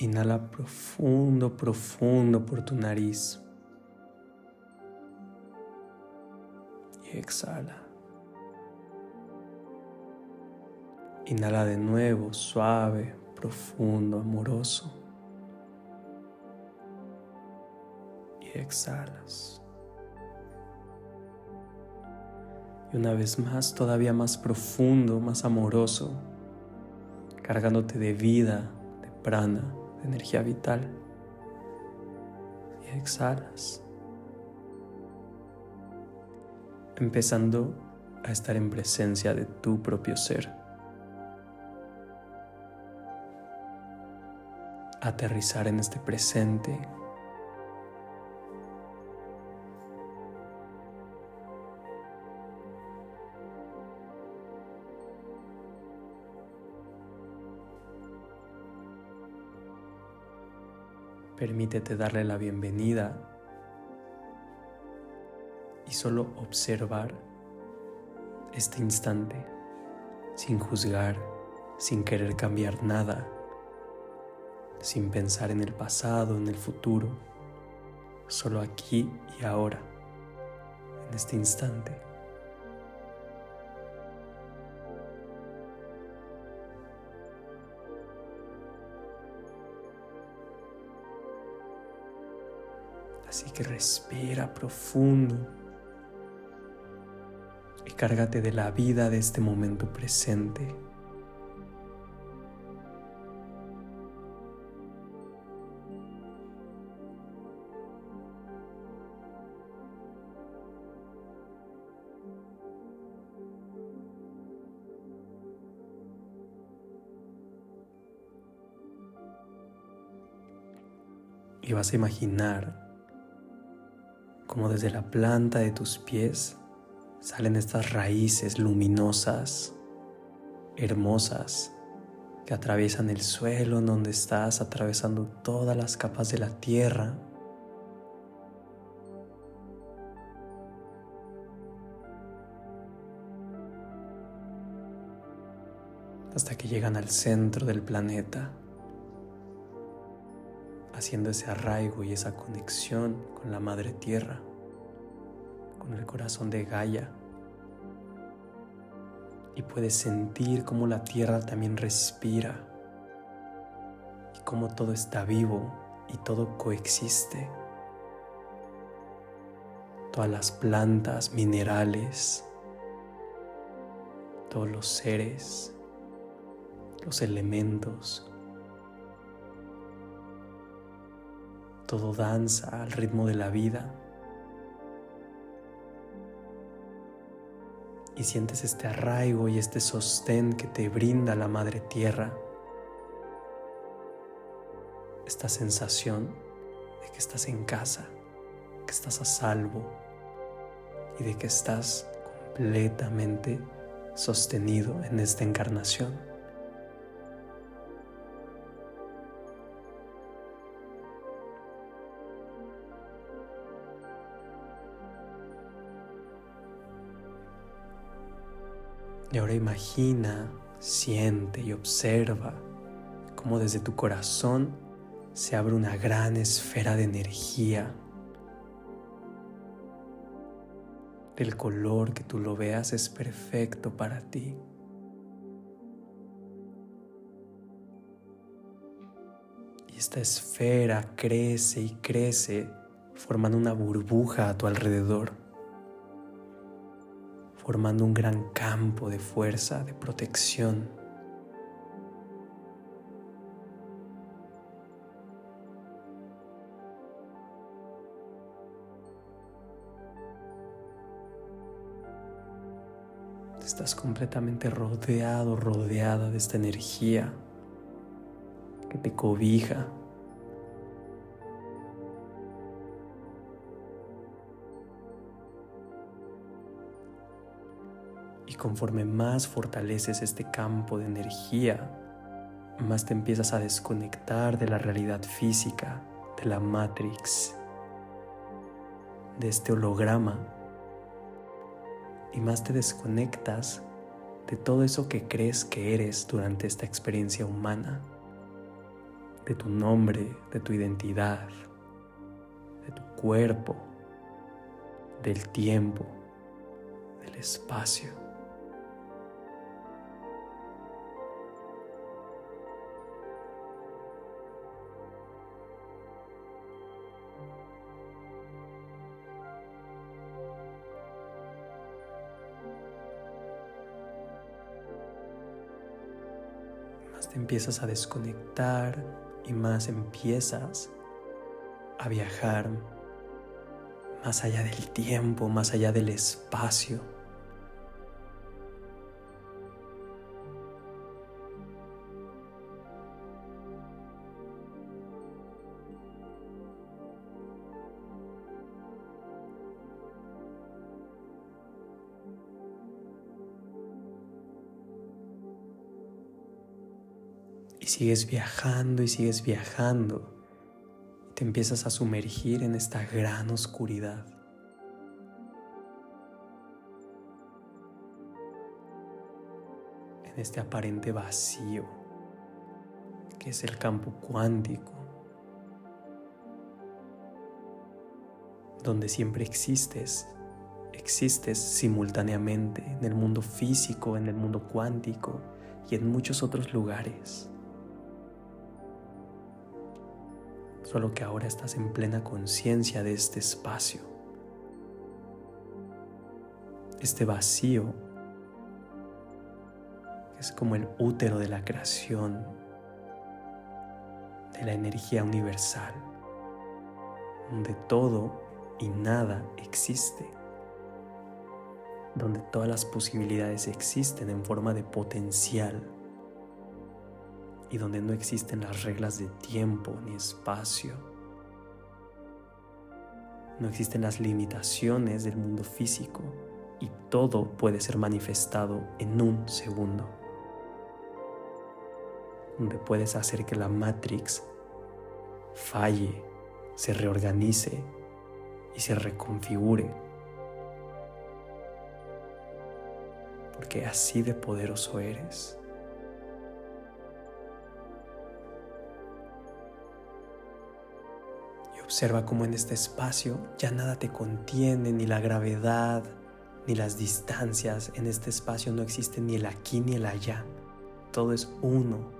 Inhala profundo, profundo por tu nariz. Y exhala. Inhala de nuevo, suave, profundo, amoroso. Y exhalas. Y una vez más, todavía más profundo, más amoroso, cargándote de vida, de prana, de energía vital. Y exhalas. Empezando a estar en presencia de tu propio ser. Aterrizar en este presente Permítete darle la bienvenida y solo observar este instante sin juzgar, sin querer cambiar nada, sin pensar en el pasado, en el futuro, solo aquí y ahora, en este instante. Respira profundo y cárgate de la vida de este momento presente. Y vas a imaginar como desde la planta de tus pies salen estas raíces luminosas, hermosas, que atraviesan el suelo en donde estás, atravesando todas las capas de la tierra. hasta que llegan al centro del planeta haciendo ese arraigo y esa conexión con la madre tierra, con el corazón de Gaia. Y puedes sentir cómo la tierra también respira y cómo todo está vivo y todo coexiste. Todas las plantas, minerales, todos los seres, los elementos, todo danza al ritmo de la vida. Y sientes este arraigo y este sostén que te brinda la Madre Tierra. Esta sensación de que estás en casa, que estás a salvo y de que estás completamente sostenido en esta encarnación. Y ahora imagina, siente y observa cómo desde tu corazón se abre una gran esfera de energía. El color que tú lo veas es perfecto para ti. Y esta esfera crece y crece formando una burbuja a tu alrededor formando un gran campo de fuerza, de protección. Estás completamente rodeado, rodeada de esta energía que te cobija, conforme más fortaleces este campo de energía, más te empiezas a desconectar de la realidad física, de la Matrix, de este holograma, y más te desconectas de todo eso que crees que eres durante esta experiencia humana, de tu nombre, de tu identidad, de tu cuerpo, del tiempo, del espacio. Empiezas a desconectar y más empiezas a viajar más allá del tiempo, más allá del espacio. Sigues viajando y sigues viajando. Y te empiezas a sumergir en esta gran oscuridad. En este aparente vacío que es el campo cuántico. Donde siempre existes existes simultáneamente en el mundo físico, en el mundo cuántico y en muchos otros lugares. Solo que ahora estás en plena conciencia de este espacio. Este vacío es como el útero de la creación, de la energía universal, donde todo y nada existe, donde todas las posibilidades existen en forma de potencial y donde no existen las reglas de tiempo ni espacio. No existen las limitaciones del mundo físico y todo puede ser manifestado en un segundo. Donde puedes hacer que la Matrix falle, se reorganice y se reconfigure. Porque así de poderoso eres. Observa cómo en este espacio ya nada te contiene, ni la gravedad, ni las distancias. En este espacio no existe ni el aquí ni el allá. Todo es uno,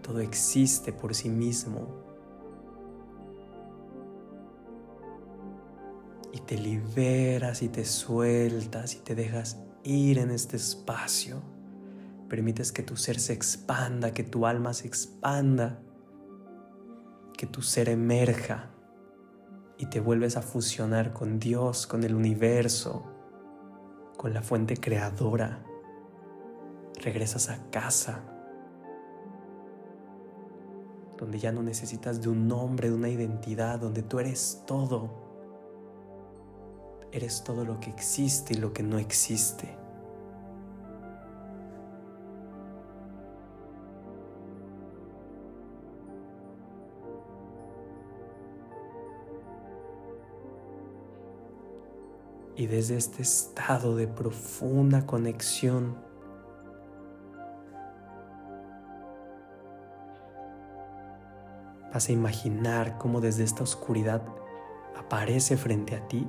todo existe por sí mismo. Y te liberas y te sueltas y te dejas ir en este espacio. Permites que tu ser se expanda, que tu alma se expanda, que tu ser emerja y te vuelves a fusionar con Dios, con el universo, con la fuente creadora. Regresas a casa, donde ya no necesitas de un nombre, de una identidad, donde tú eres todo. Eres todo lo que existe y lo que no existe. Y desde este estado de profunda conexión, vas a imaginar cómo desde esta oscuridad aparece frente a ti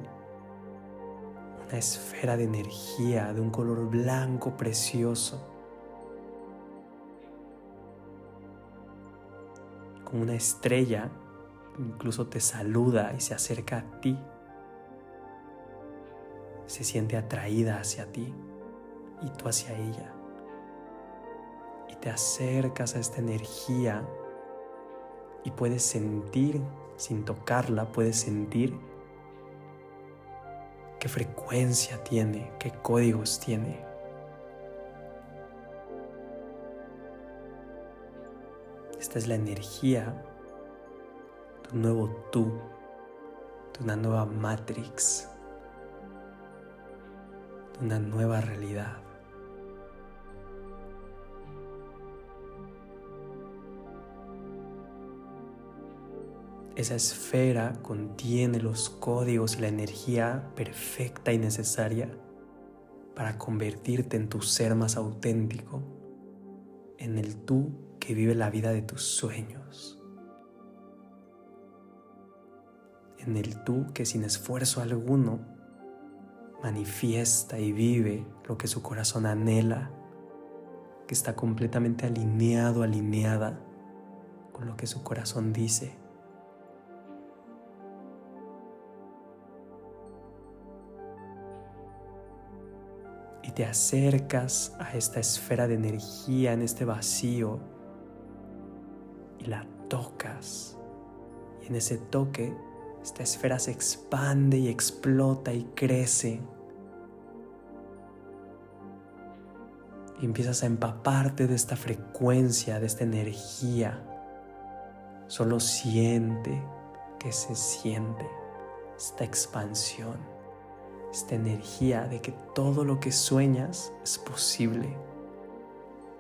una esfera de energía de un color blanco precioso, como una estrella, incluso te saluda y se acerca a ti se siente atraída hacia ti y tú hacia ella. Y te acercas a esta energía y puedes sentir, sin tocarla, puedes sentir qué frecuencia tiene, qué códigos tiene. Esta es la energía un nuevo tú, de una nueva matrix una nueva realidad. Esa esfera contiene los códigos y la energía perfecta y necesaria para convertirte en tu ser más auténtico, en el tú que vive la vida de tus sueños, en el tú que sin esfuerzo alguno manifiesta y vive lo que su corazón anhela, que está completamente alineado, alineada con lo que su corazón dice. Y te acercas a esta esfera de energía en este vacío y la tocas. Y en ese toque esta esfera se expande y explota y crece. Y empiezas a empaparte de esta frecuencia, de esta energía. Solo siente que se siente esta expansión, esta energía de que todo lo que sueñas es posible,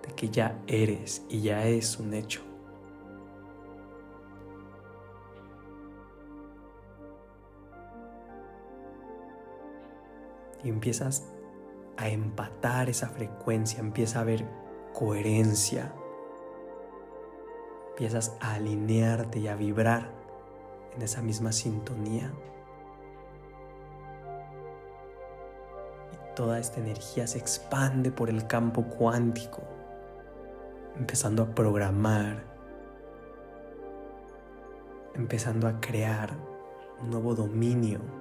de que ya eres y ya es un hecho. Y empiezas a empatar esa frecuencia, empieza a haber coherencia, empiezas a alinearte y a vibrar en esa misma sintonía. Y toda esta energía se expande por el campo cuántico, empezando a programar, empezando a crear un nuevo dominio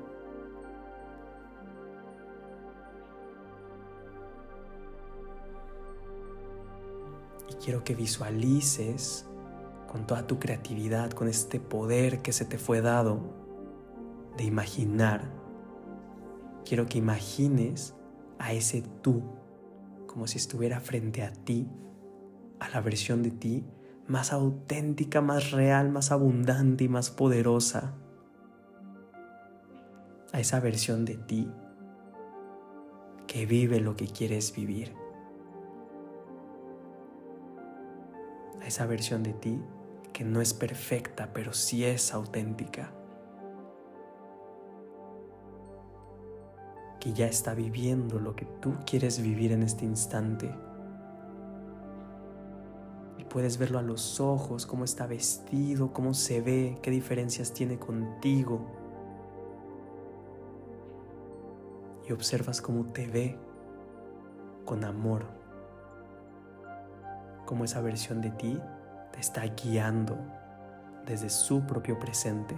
quiero que visualices con toda tu creatividad, con este poder que se te fue dado de imaginar. Quiero que imagines a ese tú como si estuviera frente a ti, a la versión de ti más auténtica, más real, más abundante y más poderosa. A esa versión de ti que vive lo que quieres vivir. A esa versión de ti que no es perfecta, pero sí es auténtica. Que ya está viviendo lo que tú quieres vivir en este instante. Y puedes verlo a los ojos, cómo está vestido, cómo se ve, qué diferencias tiene contigo. Y observas cómo te ve con amor cómo esa versión de ti te está guiando desde su propio presente.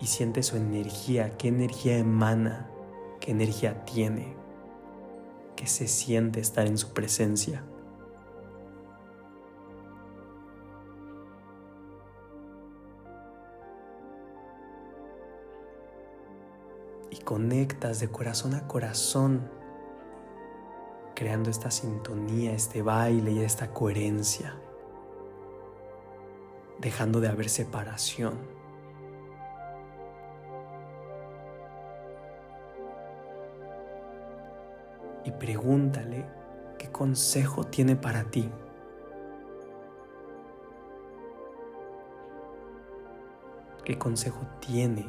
Y siente su energía, qué energía emana, qué energía tiene, qué se siente estar en su presencia. Y conectas de corazón a corazón creando esta sintonía, este baile y esta coherencia, dejando de haber separación. Y pregúntale qué consejo tiene para ti. ¿Qué consejo tiene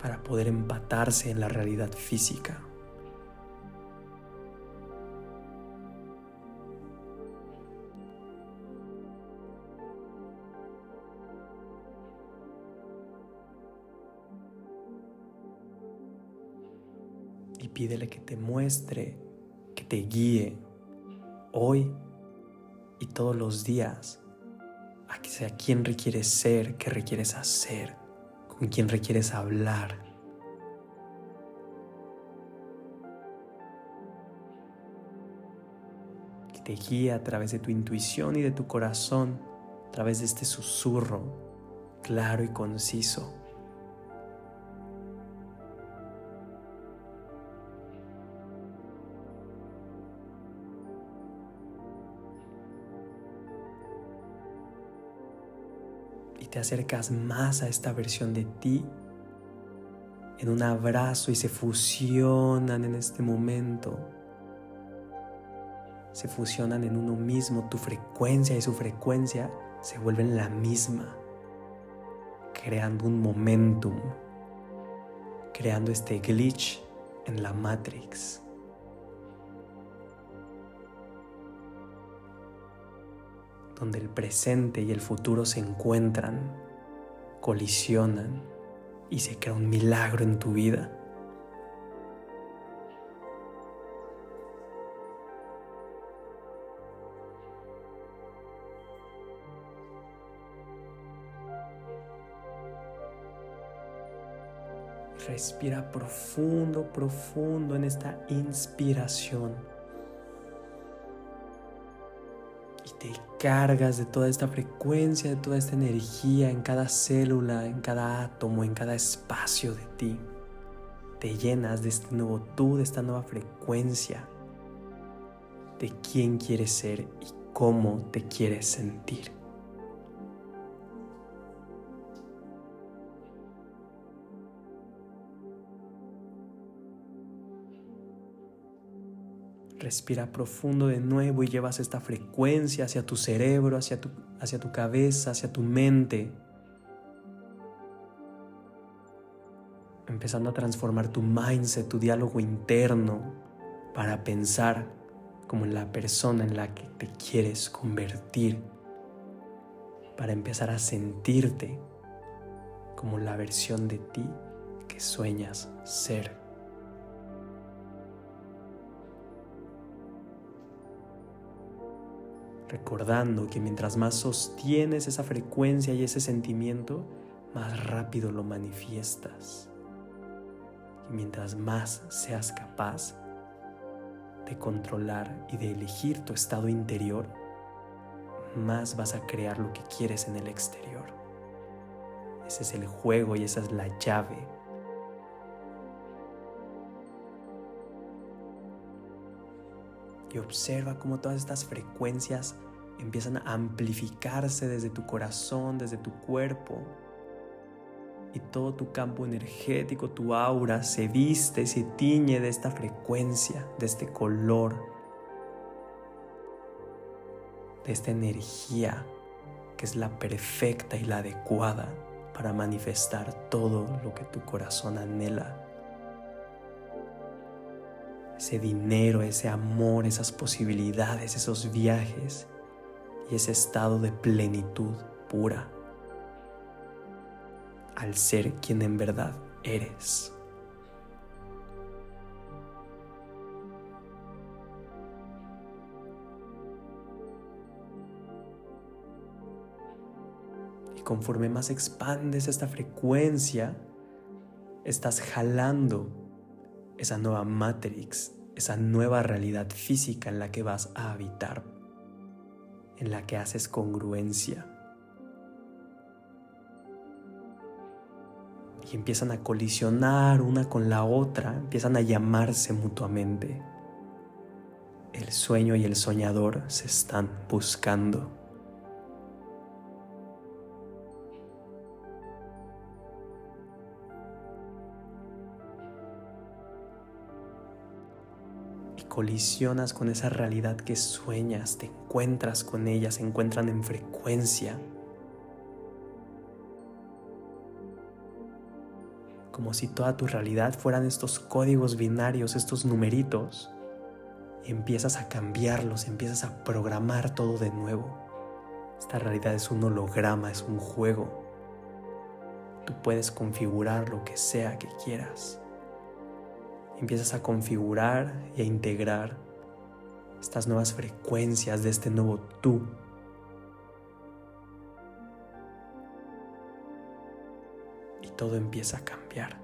para poder empatarse en la realidad física? Pídele que te muestre, que te guíe hoy y todos los días a que sea quién requieres ser, qué requieres hacer, con quién requieres hablar. Que te guíe a través de tu intuición y de tu corazón, a través de este susurro claro y conciso te acercas más a esta versión de ti en un abrazo y se fusionan en este momento. Se fusionan en uno mismo, tu frecuencia y su frecuencia se vuelven la misma, creando un momentum, creando este glitch en la Matrix. Donde el presente y el futuro se encuentran, colisionan y se crea un milagro en tu vida. Respira profundo, profundo en esta inspiración. Te cargas de toda esta frecuencia, de toda esta energía en cada célula, en cada átomo, en cada espacio de ti. Te llenas de este nuevo tú, de esta nueva frecuencia, de quién quieres ser y cómo te quieres sentir. Respira profundo de nuevo y llevas esta frecuencia hacia tu cerebro, hacia tu, hacia tu cabeza, hacia tu mente. Empezando a transformar tu mindset, tu diálogo interno, para pensar como la persona en la que te quieres convertir. Para empezar a sentirte como la versión de ti que sueñas ser. Recordando que mientras más sostienes esa frecuencia y ese sentimiento, más rápido lo manifiestas. Y mientras más seas capaz de controlar y de elegir tu estado interior, más vas a crear lo que quieres en el exterior. Ese es el juego y esa es la llave. Y observa cómo todas estas frecuencias empiezan a amplificarse desde tu corazón, desde tu cuerpo. Y todo tu campo energético, tu aura, se viste, se tiñe de esta frecuencia, de este color, de esta energía que es la perfecta y la adecuada para manifestar todo lo que tu corazón anhela. Ese dinero, ese amor, esas posibilidades, esos viajes y ese estado de plenitud pura al ser quien en verdad eres. Y conforme más expandes esta frecuencia, estás jalando esa nueva matrix, esa nueva realidad física en la que vas a habitar en la que haces congruencia. Y empiezan a colisionar una con la otra, empiezan a llamarse mutuamente. El sueño y el soñador se están buscando. Colisionas con esa realidad que sueñas, te encuentras con ella, se encuentran en frecuencia. Como si toda tu realidad fueran estos códigos binarios, estos numeritos. Y empiezas a cambiarlos, empiezas a programar todo de nuevo. Esta realidad es un holograma, es un juego. Tú puedes configurar lo que sea que quieras empiezas a configurar y a integrar estas nuevas frecuencias de este nuevo tú. Y todo empieza a cambiar.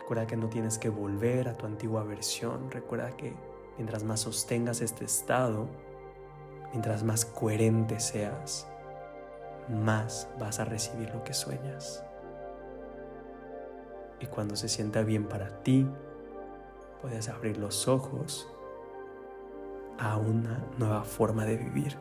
Recuerda que no tienes que volver a tu antigua versión. Recuerda que mientras más sostengas este estado, mientras más coherente seas, más vas a recibir lo que sueñas. Y cuando se sienta bien para ti, puedes abrir los ojos a una nueva forma de vivir.